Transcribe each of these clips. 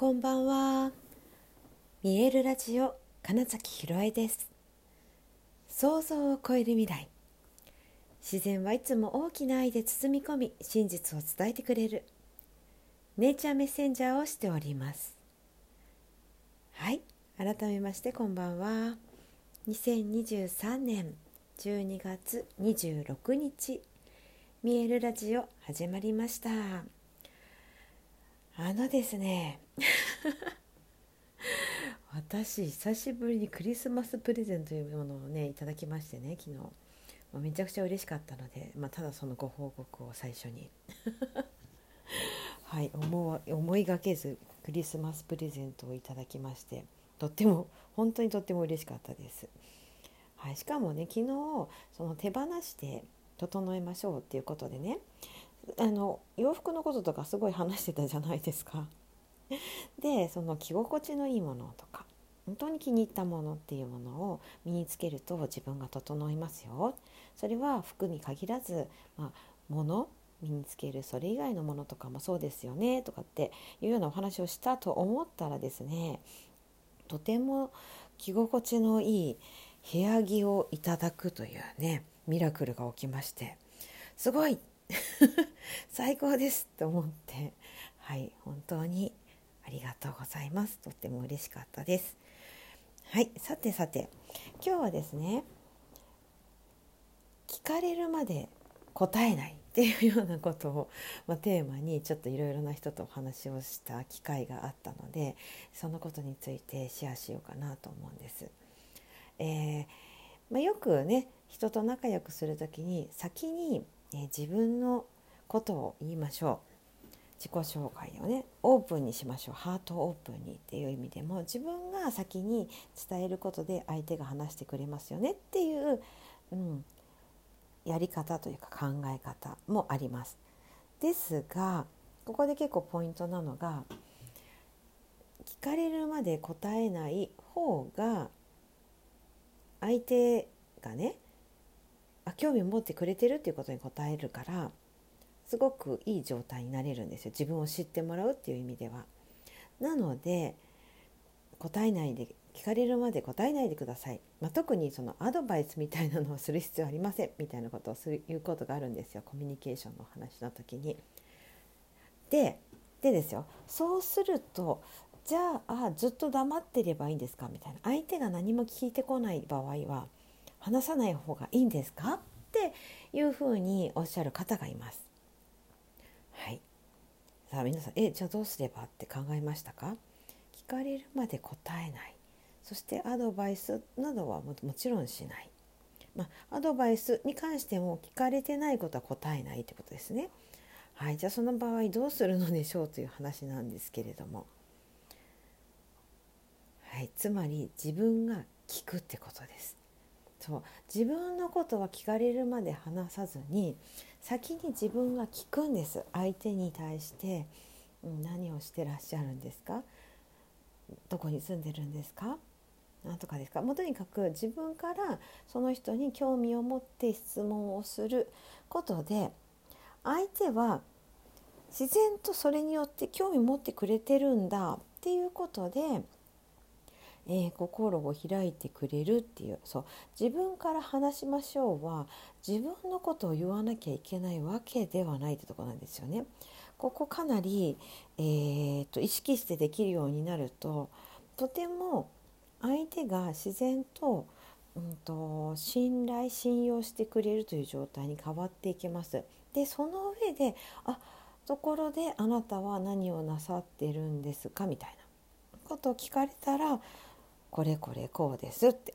こんばんは。見えるラジオ金崎ひろえです。想像を超える未来。自然はいつも大きな愛で包み込み、真実を伝えてくれる。ネイチャーメッセンジャーをしております。はい、改めましてこんばんは。2023年12月26日、見えるラジオ始まりました。あのですね。私久しぶりにクリスマスプレゼントというものをねいただきましてね昨日、まあ、めちゃくちゃ嬉しかったので、まあ、ただそのご報告を最初に。はい思思いがけずクリスマスプレゼントをいただきましてとっても本当にとっても嬉しかったです。はい、しかもね昨日その手放して整えましょうっていうことでねあの洋服のこととかすごい話してたじゃないですか。でその着心地のいいものとか本当に気に入ったものっていうものを身につけると自分が整いますよ。それは服に限らず、まあ、物身につけるそれ以外のものとかもそうですよねとかっていうようなお話をしたと思ったらですねとても着心地のいい部屋着をいただくというねミラクルが起きましてすごい 最高ですと思って。はい本当にありがとうございます。とっても嬉しかったです。はいさてさて今日はですね聞かれるまで答えないっていうようなことを、まあ、テーマにちょっといろいろな人とお話をした機会があったのでそのことについてシェアしようかなと思うんです。えーまあ、よくね人と仲良くする時に先にえ自分のことを言いましょう。自己紹介をねオープンにしましょう。ハートオープンにっていう意味でも自分が先に伝えることで相手が話してくれますよね。っていう、うん、やり方というか考え方もあります。ですがここで結構ポイントなのが聞かれるまで答えない方が相手がねあ興味を持ってくれてるっていうことに答えるからすごくいい状態になれるんですよ。自分を知ってもらうっていう意味では。なので答えないで聞かれるまで答えないでください、まあ、特にそのアドバイスみたいなのをする必要ありません。みたいなことをする言うことがあるんですよ。コミュニケーションの話の時に。ででですよ。そうするとじゃああずっと黙ってればいいんですか？みたいな。相手が何も聞いてこない場合は話さない方がいいんですか？っていうふうにおっしゃる方がいます。はい。さあ皆さんえじゃあどうすればって考えましたか？聞かれるまで答えないそしてアドバイスなどはもちろんしない、まあ、アドバイスに関しても聞かれてないことは答えないということですね。はい、じゃあその場合どうするのでしょうという話なんですけれども、はい、つまり自分が聞くってことです。そう。自分のことは聞かれるまで話さずに先に自分が聞くんです。相手に対して、うん、何をしてらっしゃるんですか？どこに住んでるんですか？なんとかですか？もうとにかく自分からその人に興味を持って質問をすることで相手は自然とそれによって興味持ってくれてるんだっていうことでえー、心を開いてくれるっていうそう自分から話しましょうは自分のことを言わなきゃいけないわけではないってとこなんですよね。ここかなり、えーと、意識してできるようになるととても相手が自然と,、うんと、信頼信用してくれるという状態に変わっていきます。でその上であところであなたは何をなさってるんですか？みたいなことを聞かれたらこれこれこうですって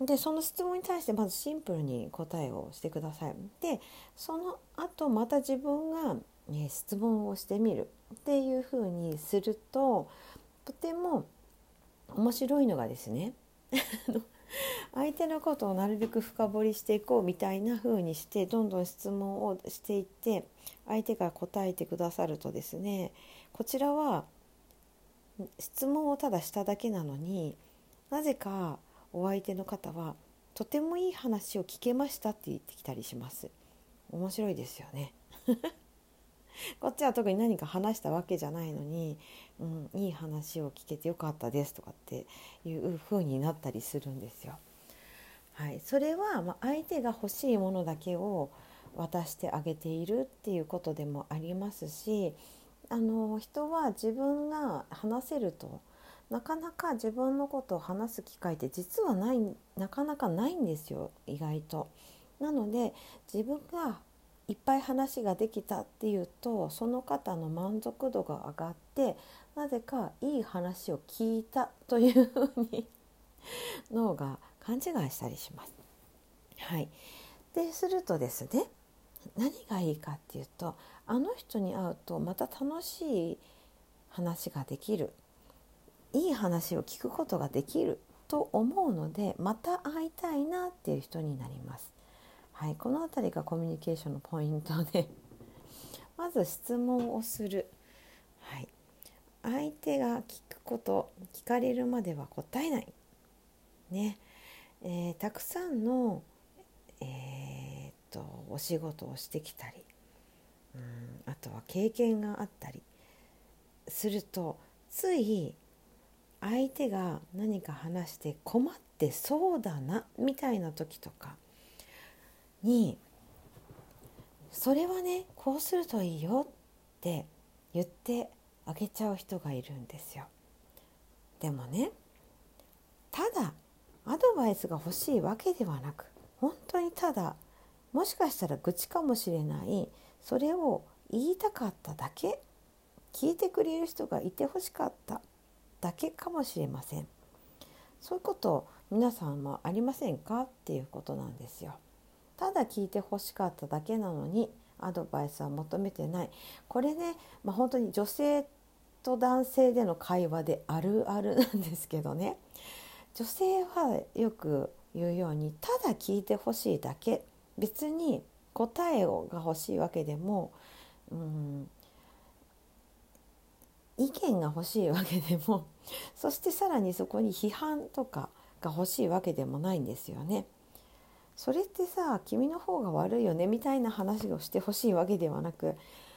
でその質問に対してまずシンプルに答えをしてください。でその後また自分が、ね、質問をしてみるっていうふうにするととても面白いのがですね 相手のことをなるべく深掘りしていこうみたいな風にしてどんどん質問をしていって相手が答えてくださるとですねこちらは質問をただしただけなのになぜかお相手の方はとてもいい話を聞けましたって言ってきたりします。面白いですよね。こっちは特に何か話したわけじゃないのに、うん、いい話を聞けてよかったですとかっていう風になったりするんですよ。はい、それはま相手が欲しいものだけを渡してあげているっていうことでもありますしあの人は自分が話せるとなかなか自分のことを話す機会って実はないなかなかないんですよ意外と。なので自分がいっぱい話ができたっていうとその方の満足度が上がってなぜかいい話を聞いたというふうに脳が勘違いしたりします。はい、でするとですね何がいいかっていうとあの人に会うとまた楽しい話ができるいい話を聞くことができると思うのでまた会いたいなっていう人になります。はい、この辺りがコミュニケーションのポイントで まず質問をする、はい、相手が聞くこと聞かれるまでは答えない、ね。えー、たくさんの、えー、っとお仕事をしてきたりうんあとは経験があったりするとつい相手が何か話して困ってそうだなみたいな時とかにそれはねこうするといいよって言ってあげちゃう人がいるんですよ。でもねただアドバイスが欲しいわけではなく本当にただもしかしたら愚痴かもしれないそれを言いたかっただけ聞いてくれる人がいてほしかっただけかもしれません。そういうこと皆さんもありませんかっていうことなんですよ。ただ聞いてほしかっただけなのにアドバイスは求めてない。これね、まあ、本当に女性と男性での会話であるあるなんですけどね。女性はよく言うようにただ聞いてほしいだけ。別に答えをが欲しいわけでもうん意見が欲しいわけでもそしてさらにそこに批判とかが欲しいわけでもないんですよね。それってさ君の方が悪いよねみたいな話をしてほしいわけではなく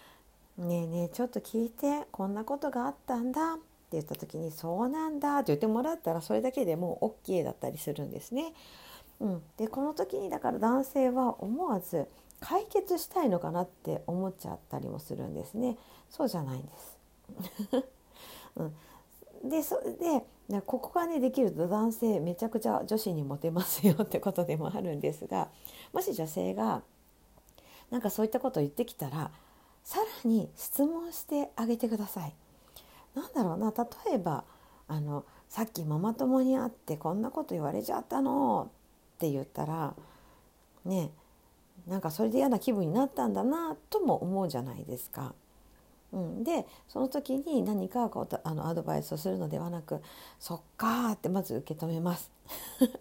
「ねえねえちょっと聞いてこんなことがあったんだ」って言った時に「そうなんだ」って言ってもらったらそれだけでもう OK だったりするんですね。うん、でこの時にだから男性は思わず解決したいのかなって思っちゃったりもするんですね。そうじゃないんです。うん、でそでここがねできると男性めちゃくちゃ女子にモテますよってことでもあるんですがもし女性がなんかそういったことを言ってきたらさらに質問してあげてください。なんだろうな例えばあのさっきママ友に会ってこんなこと言われちゃったのって言ったらねなんかそれで嫌な気分になったんだなとも思うじゃないですか。うん、でその時に何かこうあのアドバイスをするのではなく「そっか」ってまず受け止めます。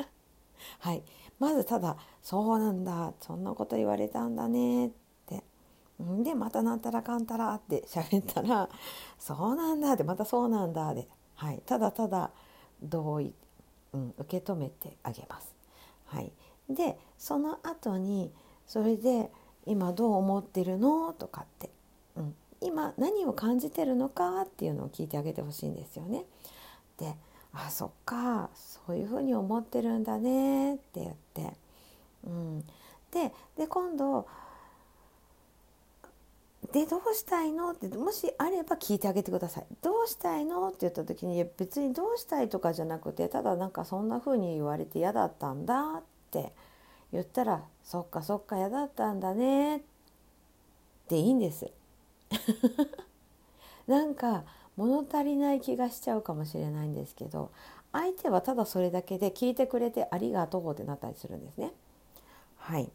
はい、まずただ「そうなんだそんなこと言われたんだね」って。でまたなんたらかんたらって喋ったら「そうなんだ」ってまた「そうなんだ」で、はい、ただただ同意、うん、受け止めてあげます。はい、でその後にそれで「今どう思ってるの?」とかって、うん、今何を感じてるのかっていうのを聞いてあげてほしいんですよね。で「あそっかそういうふうに思ってるんだね」って言って、うん、でで今度でどうしたいの？ってもしあれば聞いてあげてください。どうしたいの？って言った時に別にどうしたいとかじゃなくてただなんかそんな風に言われて嫌だったんだって言ったら「そっかそっか嫌だったんだね」っていいんです。なんか物足りない気がしちゃうかもしれないんですけど相手はただそれだけで聞いてくれてありがとうってなったりするんですね。はい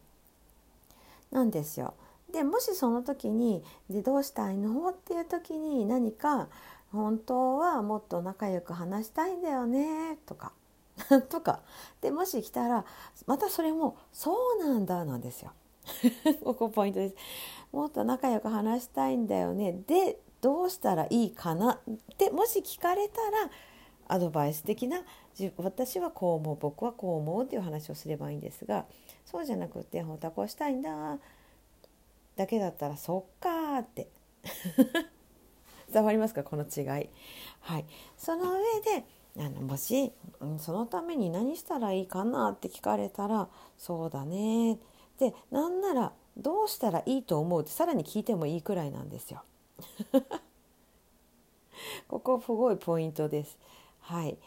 なんですよ。でもしその時に「でどうしたいの?」っていう時に何か「本当はもっと仲良く話したいんだよね」とか とかでもし来たらまたそれも「そうなんだ」なんですよ。ここポイントです。もっと仲良く話したいんだよね。でどうしたらいいかな？ってもし聞かれたらアドバイス的な私はこう思う僕はこう思うっていう話をすればいいんですがそうじゃなくて本当はこうしたいんだだけだったらそっかって。伝わりますか？この違い。はい、その上であのもし、うん、そのために何したらいいかなって聞かれたらそうだねでなんならどうしたらいいと思うってさらに聞いてもいいくらいなんですよ。ここすごいポイントです。はい、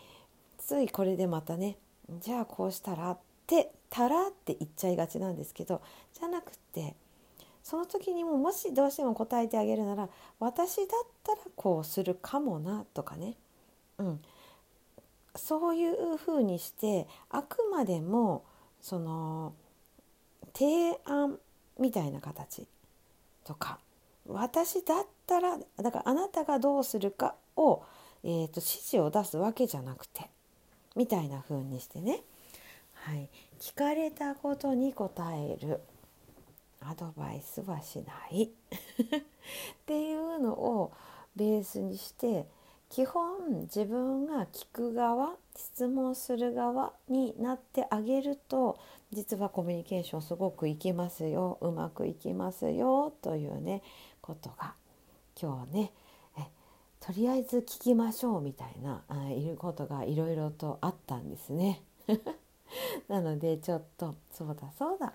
ついこれでまたねじゃあこうしたらってたらって言っちゃいがちなんですけどじゃなくてその時にももしどうしても答えてあげるなら私だったらこうするかもなとかね、うん、そういうふうにしてあくまでもその提案みたいな形とか。私だったらだからあなたがどうするかを、えーと、指示を出すわけじゃなくてみたいな風にしてね、はい、聞かれたことに答える。アドバイスはしない。っていうのをベースにして基本自分が聞く側質問する側になってあげると実はコミュニケーションすごくいきますよ。うまくいきますよ。というねことが今日ねとりあえず聞きましょうみたいなあいることがいろいろとあったんですね。なのでちょっとそうだそうだ。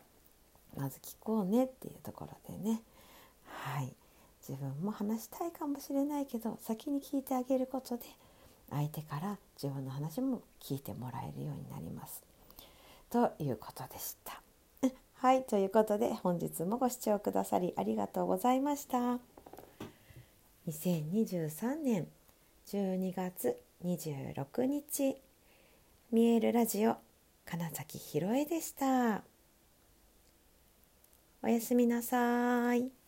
まず聞こうねっていうところでね。はい。自分も話したいかもしれないけど先に聞いてあげることで相手から自分の話も聞いてもらえるようになります。ということでした。はいということで本日もご視聴くださりありがとうございました。2023年12月26日見えるラジオ金崎ひろえでした。おやすみなさい。